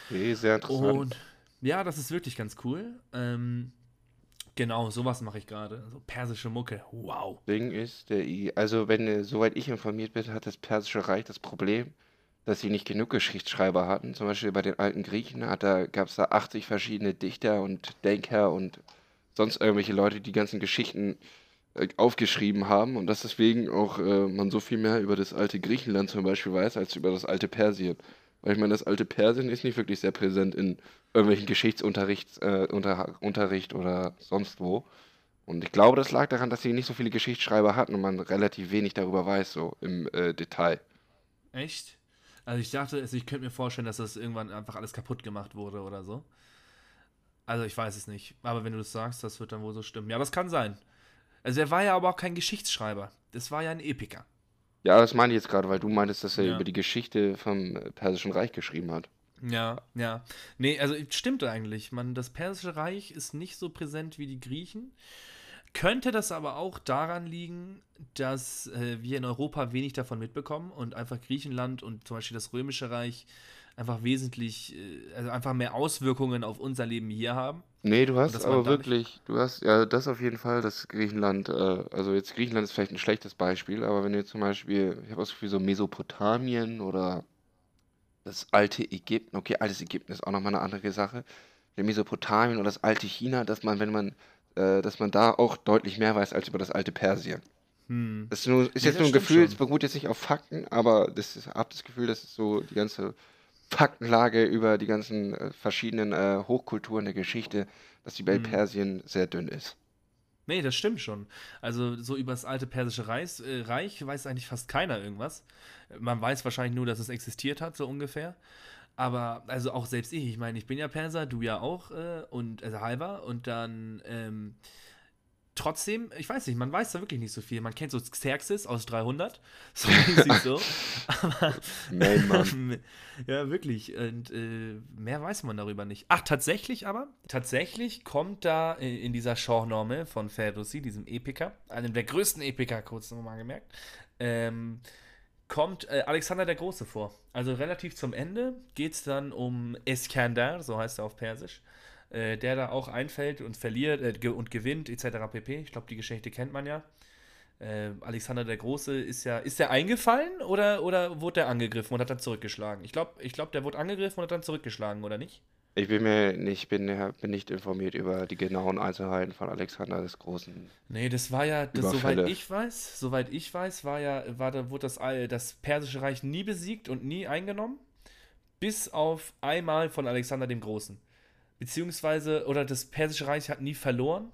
B: Okay, sehr interessant.
A: Und ja, das ist wirklich ganz cool. Ähm, genau, sowas mache ich gerade. So persische Mucke. Wow.
B: Ding ist, der I, also wenn, äh, soweit ich informiert bin, hat das Persische Reich das Problem, dass sie nicht genug Geschichtsschreiber hatten. Zum Beispiel bei den alten Griechen gab es da 80 verschiedene Dichter und Denker und sonst irgendwelche Leute, die ganzen Geschichten äh, aufgeschrieben haben und dass deswegen auch äh, man so viel mehr über das alte Griechenland zum Beispiel weiß, als über das alte Persien. Weil ich meine, das alte Persien ist nicht wirklich sehr präsent in irgendwelchen Geschichtsunterricht äh, unter, Unterricht oder sonst wo. Und ich glaube, das lag daran, dass sie nicht so viele Geschichtsschreiber hatten und man relativ wenig darüber weiß, so im äh, Detail.
A: Echt? Also ich dachte, also ich könnte mir vorstellen, dass das irgendwann einfach alles kaputt gemacht wurde oder so. Also ich weiß es nicht. Aber wenn du das sagst, das wird dann wohl so stimmen. Ja, das kann sein. Also er war ja aber auch kein Geschichtsschreiber. Das war ja ein Epiker.
B: Ja, das meine ich jetzt gerade, weil du meintest, dass er
A: Ja.
B: über die Geschichte vom Persischen Reich geschrieben hat.
A: Ja, ja. Nee, also stimmt eigentlich. Man, das Persische Reich ist nicht so präsent wie die Griechen. Könnte das aber auch daran liegen, dass äh, wir in Europa wenig davon mitbekommen und einfach Griechenland und zum Beispiel das Römische Reich einfach wesentlich, äh, also einfach mehr Auswirkungen auf unser Leben hier haben.
B: Nee, du hast aber wirklich, du hast, ja, das auf jeden Fall, dass Griechenland, äh, also jetzt Griechenland ist vielleicht ein schlechtes Beispiel, aber wenn du jetzt zum Beispiel, ich habe das Gefühl, so Mesopotamien oder das alte Ägypten, okay, altes Ägypten ist auch nochmal eine andere Sache, Mesopotamien oder das alte China, dass man, wenn man, äh, dass man da auch deutlich mehr weiß als über das alte Persien.
A: Hm.
B: Das ist, nur, ist
A: Nee,
B: jetzt
A: das
B: nur ein Gefühl, es beruht jetzt nicht auf Fakten, aber das ist, hab das Gefühl, dass es so die ganze Faktenlage über die ganzen äh, verschiedenen äh, Hochkulturen der Geschichte, dass die Welt
A: Hm.
B: Persien sehr dünn ist.
A: Nee, das stimmt schon. Also so über das alte persische Reich, äh, Reich weiß eigentlich fast keiner irgendwas. Man weiß wahrscheinlich nur, dass es existiert hat, so ungefähr. Aber, also auch selbst ich, ich meine, ich bin ja Perser, du ja auch, äh, und also halber, und dann, ähm, trotzdem, ich weiß nicht, man weiß da wirklich nicht so viel. Man kennt so Xerxes aus 300, so so. Aber,
B: Main Mann.
A: ja, wirklich. Und äh, mehr weiß man darüber nicht. Ach, tatsächlich aber, tatsächlich kommt da äh, in dieser Shahnameh von Ferdowsi, diesem Epiker, einem der größten Epiker, kurz nochmal gemerkt, ähm, kommt äh, Alexander der Große vor. Also relativ zum Ende geht es dann um Eskandar, so heißt er auf Persisch, äh, der da auch einfällt und verliert äh, und gewinnt, etc. pp. Ich glaube, die Geschichte kennt man ja. Äh, Alexander der Große ist ja, ist der eingefallen oder, oder wurde der angegriffen und hat dann zurückgeschlagen? Ich glaube, ich glaub, der wurde angegriffen und hat dann zurückgeschlagen, oder nicht?
B: Ich bin mir nicht, bin, bin nicht informiert über die genauen Einzelheiten von Alexander des Großen.
A: Nee, das war ja, das, soweit ich weiß, soweit ich weiß, war ja, war da, wurde das, All- das persische Reich nie besiegt und nie eingenommen, bis auf einmal von Alexander dem Großen. Beziehungsweise, oder das persische Reich hat nie verloren,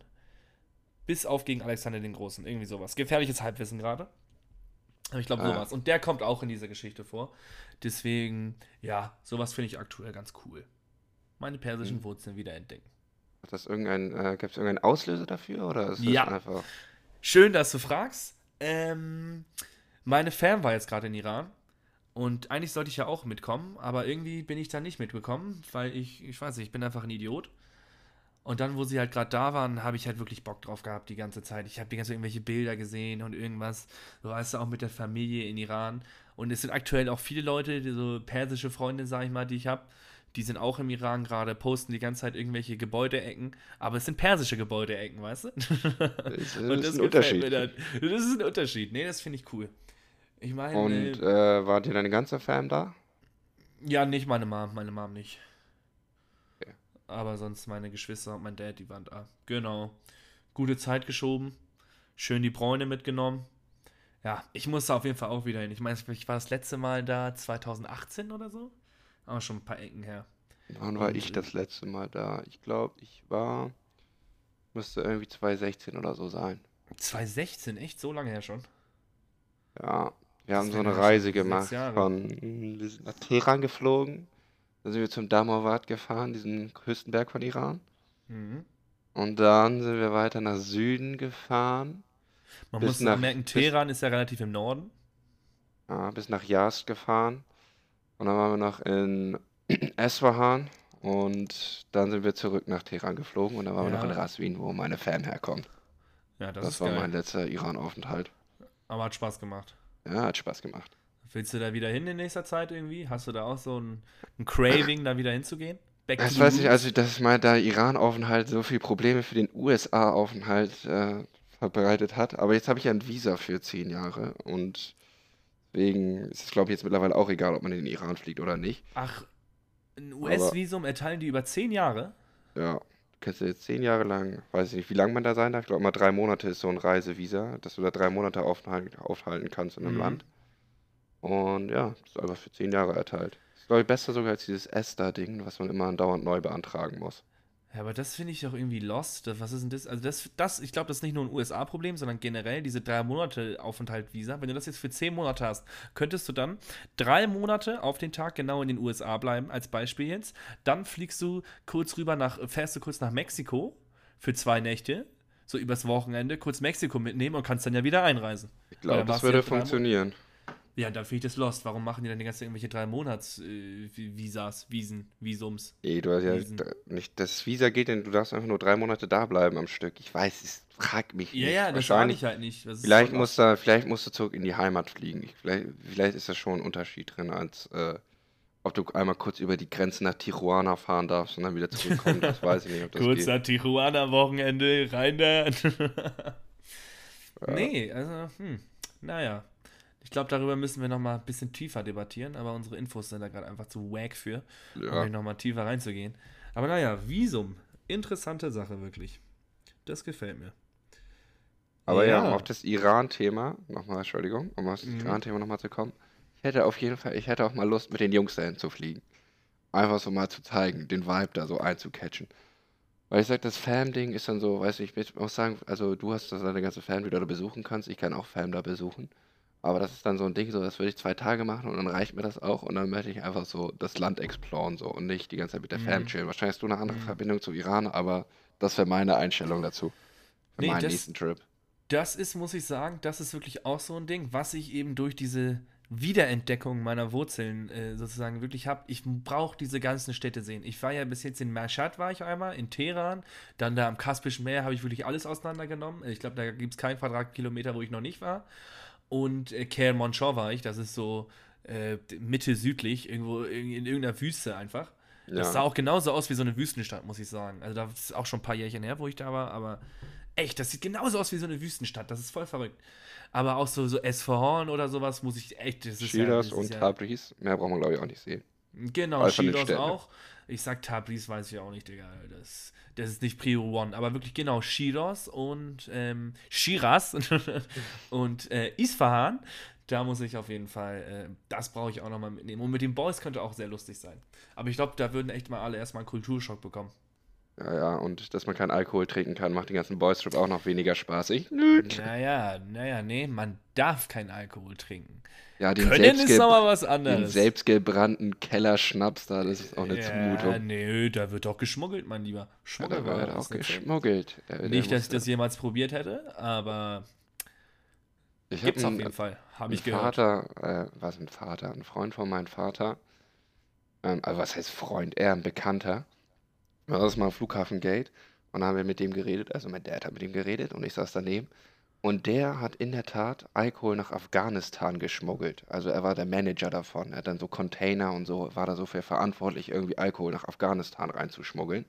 A: bis auf gegen Alexander den Großen. Irgendwie sowas. Gefährliches Halbwissen gerade. Aber ich glaube,
B: Ah,
A: sowas. Und der kommt auch in dieser Geschichte vor. Deswegen, ja, sowas finde ich aktuell ganz cool. Meine persischen
B: Hm.
A: Wurzeln wieder entdecken.
B: Hat das irgendein, äh, gibt es irgendeinen Auslöser dafür oder ist das
A: Ja.
B: einfach.
A: Schön, dass du fragst. Ähm, meine Fam war jetzt gerade in Iran und eigentlich sollte ich ja auch mitkommen, aber irgendwie bin ich da nicht mitgekommen, weil ich, ich weiß nicht, ich bin einfach ein Idiot. Und dann, wo sie halt gerade da waren, habe ich halt wirklich Bock drauf gehabt die ganze Zeit. Ich habe die ganze Zeit irgendwelche Bilder gesehen und irgendwas. Du weißt ja auch mit der Familie in Iran. Und es sind aktuell auch viele Leute, die so persische Freunde, sag ich mal, die ich habe. Die sind auch im Iran gerade, posten die ganze Zeit irgendwelche Gebäudeecken. Aber es sind persische Gebäudeecken, weißt du?
B: Das ist,
A: Und
B: das
A: das
B: ist ein Unterschied.
A: mir dann. Das ist ein Unterschied. Nee, das finde ich cool. Ich meine,
B: Und
A: äh,
B: war dir deine ganze Fam da?
A: ja, nicht meine Mom, meine Mom nicht.
B: Okay.
A: Aber sonst meine Geschwister und mein Dad, die waren da. Genau. Gute Zeit geschoben. Schön die Bräune mitgenommen. Ja, ich musste auf jeden Fall auch wieder hin. Ich meine, ich war das letzte Mal da 2018 oder so. Aber schon ein paar Ecken her.
B: Wann war
A: Und,
B: ich
A: äh,
B: das letzte Mal da? Ich glaube, ich war. Müsste irgendwie 2016 oder so sein.
A: 2016, echt so lange her schon.
B: Ja, wir haben so eine
A: ja
B: Reise gemacht von, wir sind nach Teheran geflogen, dann sind wir zum Damawat gefahren, diesen höchsten Berg von Iran.
A: Mhm.
B: Und dann sind wir weiter nach Süden gefahren,
A: Man
B: bis
A: muss
B: nach,
A: merken,
B: bis,
A: Teheran ist ja relativ im Norden.
B: ja, bis nach Yazd gefahren. Und dann waren wir noch in Esfahan und dann sind wir zurück nach Teheran geflogen und dann waren wir noch in
A: Ja,
B: Raswin, wo meine Fam herkommt.
A: ja, das
B: Das
A: ist
B: war
A: geil.
B: mein letzter Iran-Aufenthalt.
A: Aber hat Spaß gemacht.
B: Ja, hat Spaß gemacht.
A: Willst du da wieder hin in nächster Zeit irgendwie? Hast du da auch so ein, ein Craving, da wieder hinzugehen? Back
B: Ich
A: the
B: weiß nicht, also dass mal der Iran-Aufenthalt so viele Probleme für den USA-Aufenthalt äh, verbreitet hat. Aber jetzt habe ich ja ein Visa für zehn Jahre und deswegen ist es, glaube ich, jetzt mittlerweile auch egal, ob man in den Iran fliegt oder nicht.
A: Ach, ein US-Visum erteilen die über zehn Jahre?
B: ja, kannst ja jetzt zehn Jahre lang, weiß ich nicht, wie lange man da sein darf. Ich glaube, mal drei Monate ist so ein Reisevisa, dass du da drei Monate aufhalten, aufhalten kannst in einem
A: Mhm.
B: Land. Und ja, das ist einfach für zehn Jahre erteilt. Das ist, glaube ich, besser sogar als dieses ESTA-Ding, was man immer andauernd neu beantragen muss.
A: Ja, aber das finde ich doch irgendwie lost. Was ist denn das? Also das, das ich glaube, das ist nicht nur ein USA-Problem, sondern generell diese drei Monate Aufenthalt-Visa. Wenn du das jetzt für zehn Monate hast, könntest du dann drei Monate auf den Tag genau in den USA bleiben, als Beispiel jetzt. Dann fliegst du kurz rüber nach, fährst du kurz nach Mexiko für zwei Nächte, so übers Wochenende, kurz Mexiko mitnehmen und kannst dann ja wieder einreisen.
B: Ich glaube, das würde funktionieren.
A: Ja, dann finde ich das lost. Warum machen die dann die ganze irgendwelche drei Monats äh, Visas, Wiesen, Visums?
B: Ey, du hast ja nicht, das Visa geht denn, du darfst einfach nur drei Monate da bleiben am Stück. Ich weiß, es fragt mich
A: Ja,
B: nicht.
A: ja, das sage ich halt nicht.
B: Vielleicht musst du, vielleicht musst du zurück in die Heimat fliegen. Ich, vielleicht, vielleicht ist da schon ein Unterschied drin, als äh, ob du einmal kurz über die Grenze nach Tijuana fahren darfst und dann wieder zurückkommen. Das weiß ich nicht, ob das geht.
A: Kurzer Tijuana-Wochenende, rein da.
B: Ja.
A: Nee, also, hm, naja. Ich glaube, darüber müssen wir nochmal ein bisschen tiefer debattieren, aber unsere Infos sind da gerade einfach zu wack für, um
B: Ja.
A: nochmal tiefer reinzugehen. Aber naja, Visum. Interessante Sache, wirklich. Das gefällt mir.
B: Aber ja, um
A: Ja.
B: auf das Iran-Thema, nochmal, Entschuldigung, um auf das
A: Mhm.
B: Iran-Thema nochmal zu kommen. Ich hätte auf jeden Fall, ich hätte auch mal Lust, mit den Jungs dahin zu fliegen. Einfach so mal zu zeigen, den Vibe da so einzucatchen. Weil ich sag, das Fam-Ding ist dann so, weiß nicht, ich muss sagen, also du hast das deine ganze Fam, die du da besuchen kannst. Ich kann auch Fam da besuchen. Aber das ist dann so ein Ding, so, das würde ich zwei Tage machen und dann reicht mir das auch und dann möchte ich einfach so das Land exploren so und nicht die ganze Zeit mit der Fam
A: Mhm.
B: chillen. Wahrscheinlich hast du eine andere
A: Mhm.
B: Verbindung zu Iran, aber das wäre meine Einstellung dazu. Für
A: Nee,
B: meinen
A: das-
B: nächsten Trip.
A: Das ist, muss ich sagen, das ist wirklich auch so ein Ding, was ich eben durch diese Wiederentdeckung meiner Wurzeln äh, sozusagen wirklich habe. Ich brauche diese ganzen Städte sehen. Ich war ja bis jetzt in Mashhad war ich einmal, in Teheran, dann da am Kaspischen Meer habe ich wirklich alles auseinandergenommen. Ich glaube, da gibt es keinen Quadratkilometer, wo ich noch nicht war. Und äh, Kermanshah war ich, das ist so äh, Mitte südlich, irgendwo in, in irgendeiner Wüste einfach. Das
B: Ja.
A: sah auch genauso aus wie so eine Wüstenstadt, muss ich sagen. Also das ist auch schon ein paar Jährchen her, wo ich da war, aber echt, das sieht genauso aus wie so eine Wüstenstadt. Das ist voll verrückt. Aber auch so, so Esfahan oder sowas muss ich echt. Das ist ja, das
B: und
A: ist ja,
B: Tabriz, mehr braucht man glaube ich auch nicht sehen.
A: Genau,
B: Städten.
A: auch. Ich sag Tabriz, weiß ich auch nicht, Digga. Das, das ist nicht Prio One. Aber wirklich genau, Shiraz und ähm, Shiraz und äh, Isfahan. Da muss ich auf jeden Fall, äh, das brauche ich auch nochmal mitnehmen. Und mit den Boys könnte auch sehr lustig sein. Aber ich glaube, da würden echt mal alle erstmal einen Kulturschock bekommen.
B: Ja, ja, und dass man keinen Alkohol trinken kann, macht den ganzen Boys-Trip auch noch weniger spaßig. Nö.
A: Naja, naja, nee, man darf keinen Alkohol trinken.
B: Ja, den,
A: Können ist nochmal was
B: den
A: anderes.
B: selbstgebrannten Kellerschnaps da, das ist auch eine
A: ja,
B: Zumutung.
A: nee, da wird doch geschmuggelt, mein Lieber.
B: Ja, da wird auch geschmuggelt. Der, der
A: Nicht, dass ich das jemals probiert hätte, aber
B: Ich
A: gibt's
B: habe
A: auf
B: einen,
A: jeden Fall. Habe
B: einen
A: ich gehört.
B: Vater, äh, was ein Vater, ein Freund von meinem Vater, ähm, also was heißt Freund, eher ein Bekannter, war das mal am Flughafengate und dann haben wir mit dem geredet, also mein Dad hat mit ihm geredet und ich saß daneben und der hat in der Tat Alkohol nach Afghanistan geschmuggelt. Also er war der Manager davon. Er hat dann so Container und so, war da so für verantwortlich, irgendwie Alkohol nach Afghanistan reinzuschmuggeln.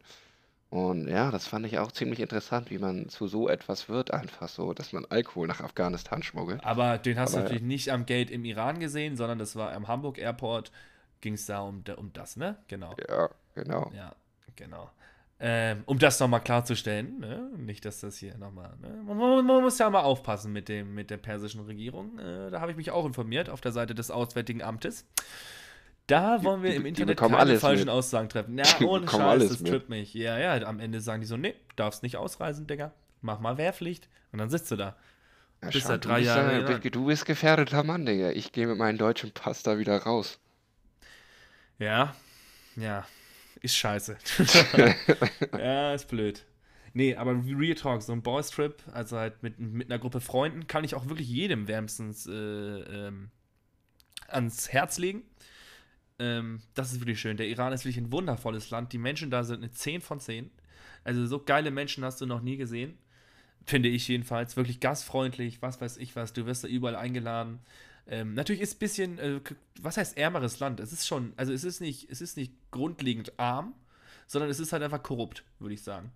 B: Und ja, das fand ich auch ziemlich interessant, wie man zu so etwas wird, einfach so, dass man Alkohol nach Afghanistan schmuggelt.
A: Aber den hast du
B: Aber-
A: natürlich nicht am Gate im Iran gesehen, sondern das war am Hamburg Airport. Ging es da um, um das, ne? Genau.
B: Ja, genau.
A: Ja, genau. Ähm, um das nochmal klarzustellen, ne? nicht, dass das hier nochmal. Ne? Man, man, man muss ja mal aufpassen mit, dem, mit der persischen Regierung. Äh, da habe ich mich auch informiert auf der Seite des Auswärtigen Amtes. Da
B: Die-
A: wollen wir
B: die-
A: im
B: die
A: Internet
B: bekommen
A: keine falschen
B: mit.
A: Aussagen treffen. Ja,
B: Die
A: ohne Scheiß, das trippt mich. Ja, ja, am Ende sagen die so, nee, darfst nicht ausreisen, Digga. Mach mal Wehrpflicht. Und dann sitzt du da.
B: Ja,
A: Bist
B: schau,
A: drei
B: bist
A: Jahren
B: ja-
A: in Iran.
B: du, du bist gefährdeter Mann, Digga. Ich gehe mit meinem deutschen Pass da wieder raus.
A: Ja, ja, ist scheiße. ja, ist blöd. Nee, aber Real Talk, so ein Boys Trip, also halt mit, mit einer Gruppe Freunden, kann ich auch wirklich jedem wärmstens äh, ähm, ans Herz legen. Ähm, das ist wirklich schön. Der Iran ist wirklich ein wundervolles Land. Die Menschen da sind eine 10 von 10. Also so geile Menschen hast du noch nie gesehen. Finde ich jedenfalls. Wirklich gastfreundlich, was weiß ich was. Du wirst da überall eingeladen. Ähm, natürlich ist ein bisschen, äh, was heißt ärmeres Land? Es ist schon, also es ist nicht, es ist nicht grundlegend arm, sondern es ist halt einfach korrupt, würde ich sagen.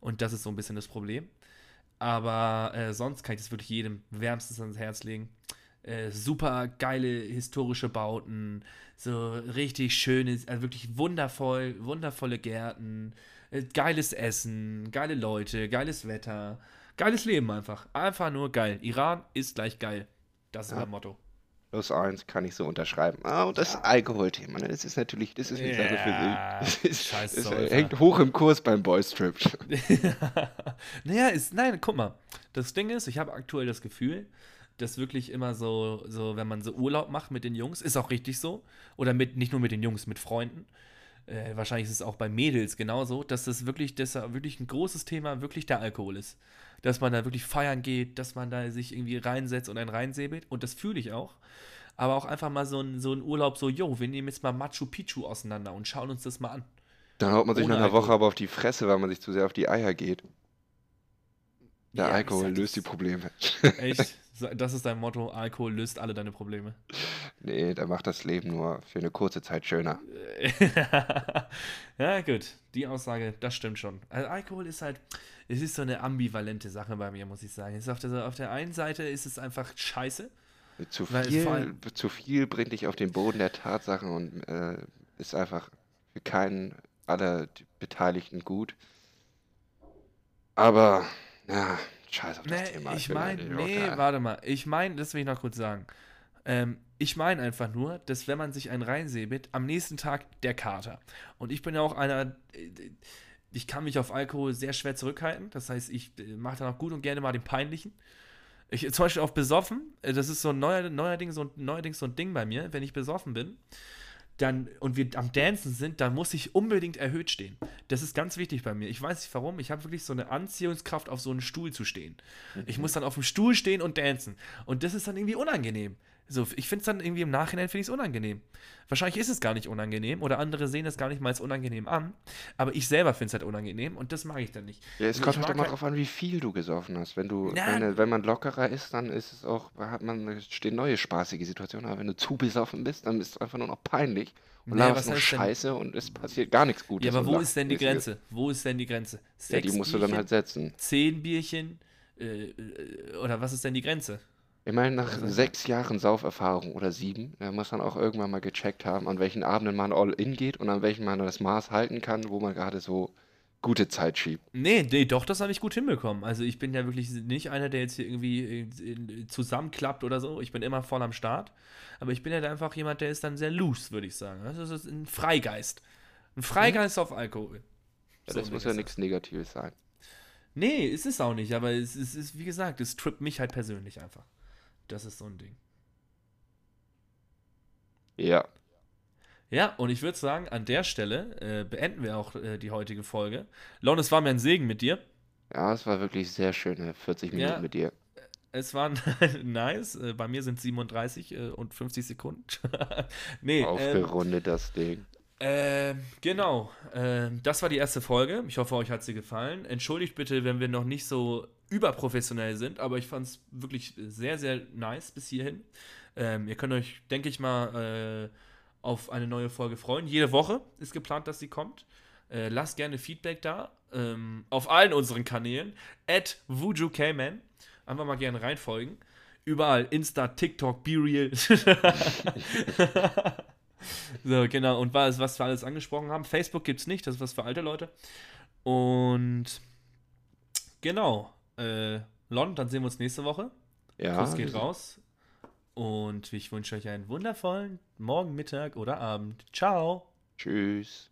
A: Und das ist so ein bisschen das Problem. Aber äh, sonst kann ich das wirklich jedem wärmstens ans Herz legen. Äh, super geile historische Bauten, so richtig schönes, also wirklich wundervoll, wundervolle Gärten, äh, geiles Essen, geile Leute, geiles Wetter, geiles Leben einfach. Einfach nur geil. Iran ist gleich geil. Das ist
B: Ja.
A: mein Motto.
B: Plus eins kann ich so unterschreiben. Ah, und das Alkoholthema, ne? das ist natürlich, das ist eine Sache für sich. Das, ist,
A: scheiß
B: das
A: Säufer.
B: hängt hoch im Kurs beim Boystrip.
A: naja, ist, nein, guck mal. Das Ding ist, ich habe aktuell das Gefühl, dass wirklich immer so, so, wenn man so Urlaub macht mit den Jungs, ist auch richtig so. Oder mit, nicht nur mit den Jungs, mit Freunden. Äh, wahrscheinlich ist es auch bei Mädels genauso, dass das wirklich, dass da wirklich ein großes Thema wirklich der Alkohol ist. Dass man da wirklich feiern geht, dass man da sich irgendwie reinsetzt und einen reinsäbelt. Und das fühle ich auch. Aber auch einfach mal so ein, so ein Urlaub, so, yo, wir nehmen jetzt mal Machu Picchu auseinander und schauen uns das mal an.
B: Dann haut man sich
A: Ohne
B: nach einer Woche
A: Alkohol.
B: aber auf die Fresse, weil man sich zu sehr auf die Eier geht. Der
A: Ja,
B: Alkohol
A: sag,
B: löst die Probleme.
A: Echt? Das ist dein Motto, Alkohol löst alle deine Probleme.
B: Nee, der macht das Leben nur für eine kurze Zeit schöner.
A: ja, gut. Die Aussage, das stimmt schon. Also Alkohol ist halt, es ist so eine ambivalente Sache bei mir, muss ich sagen. Es auf, der, auf der einen Seite ist es einfach scheiße.
B: Zu viel,
A: allem-
B: zu viel bringt dich auf den Boden der Tatsachen und äh, ist einfach für keinen aller Beteiligten gut. Aber, ja, scheiß auf das
A: Nee,
B: Thema.
A: ich meine, nee,
B: da.
A: warte mal. Ich meine, das will ich noch kurz sagen. Ähm, ich meine einfach nur, dass wenn man sich einen reinsäbelt, am nächsten Tag der Kater. Und ich bin ja auch einer, äh, ich kann mich auf Alkohol sehr schwer zurückhalten. Das heißt, ich äh, mache dann auch gut und gerne mal den Peinlichen. Ich, zum Beispiel auf besoffen, äh, das ist so ein neuer, neuerdings, so ein, neuerdings so ein Ding bei mir, wenn ich besoffen bin, dann und wir am Dancen sind, dann muss ich unbedingt erhöht stehen. Das ist ganz wichtig bei mir. Ich weiß nicht warum, ich habe wirklich so eine Anziehungskraft, auf so einen Stuhl zu stehen. Ich muss dann auf dem Stuhl stehen und dancen. Und das ist dann irgendwie unangenehm. So, ich finde es dann irgendwie im Nachhinein finde ich es unangenehm. Wahrscheinlich ist es gar nicht unangenehm oder andere sehen es gar nicht mal als unangenehm an. Aber ich selber finde es halt unangenehm und das mag ich dann nicht.
B: Ja, es
A: Also
B: kommt halt immer
A: halt-
B: drauf an, wie viel du gesoffen hast. Wenn du,
A: Ja.
B: wenn, wenn man lockerer ist, dann ist es auch, hat man, stehen neue spaßige Situationen. Aber wenn du zu besoffen bist, dann ist es einfach nur noch peinlich und
A: Naja, was
B: nur
A: heißt denn-
B: Scheiße und es passiert gar nichts Gutes.
A: Ja, aber wo ist denn die. Grenze? Wo ist denn die Grenze?
B: Ja, die
A: Sechs
B: musst du dann
A: Bierchen,
B: halt setzen.
A: zehn Bierchen äh, äh, oder was ist denn die Grenze?
B: Ich meine, nach
A: Also-
B: sechs Jahren Sauferfahrung oder sieben, da muss man auch irgendwann mal gecheckt haben, an welchen Abenden man all in geht und an welchen man das Maß halten kann, wo man gerade so gute Zeit schiebt.
A: Nee, nee, doch, das habe ich gut hinbekommen. Also ich bin ja wirklich nicht einer, der jetzt hier irgendwie in, zusammenklappt oder so. Ich bin immer voll am Start. Aber ich bin halt einfach jemand, der ist dann sehr loose, würde ich sagen. Das ist ein Freigeist. Ein Freigeist auf Alkohol.
B: Ja,
A: So
B: das muss ja nichts Negatives sein.
A: Nee, es ist auch nicht, aber es ist, es ist, wie gesagt, es trippt mich halt persönlich einfach. Das ist so ein Ding.
B: Ja,
A: Ja, und ich würde sagen, an der Stelle äh, beenden wir auch äh, die heutige Folge. Lon, es war mir ein Segen mit dir.
B: ja, es war wirklich sehr schöne 40 Minuten
A: Ja.
B: mit dir.
A: Es war nice. Äh, bei mir sind 37 äh, und 50 Sekunden. nee, ähm,
B: Aufgerundet das Ding.
A: Ähm, genau. Ähm, das war die erste Folge. Ich hoffe, euch hat sie gefallen. Entschuldigt bitte, wenn wir noch nicht so überprofessionell sind, aber ich fand es wirklich sehr, sehr nice bis hierhin. Ähm, ihr könnt euch, denke ich mal, äh, auf eine neue Folge freuen. Jede Woche ist geplant, dass sie kommt. Äh, lasst gerne Feedback da. Ähm, auf allen unseren Kanälen. At VujuKman. Einfach mal gerne reinfolgen. Überall. Insta, TikTok, BeReal. so, genau. Und was, was wir alles angesprochen haben. Facebook gibt es nicht. Das ist was für alte Leute. Und genau. Äh, Lon, dann sehen wir uns nächste Woche.
B: Ja,
A: Kuss geht raus. Und ich wünsche euch einen wundervollen Morgen, Mittag oder Abend. Ciao.
B: Tschüss.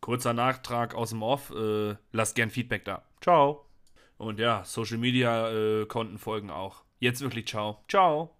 A: Kurzer Nachtrag aus dem Off. Äh, lasst gern Feedback da. Ciao. Und ja, Social Media äh, Konten folgen auch. Jetzt wirklich ciao. Ciao.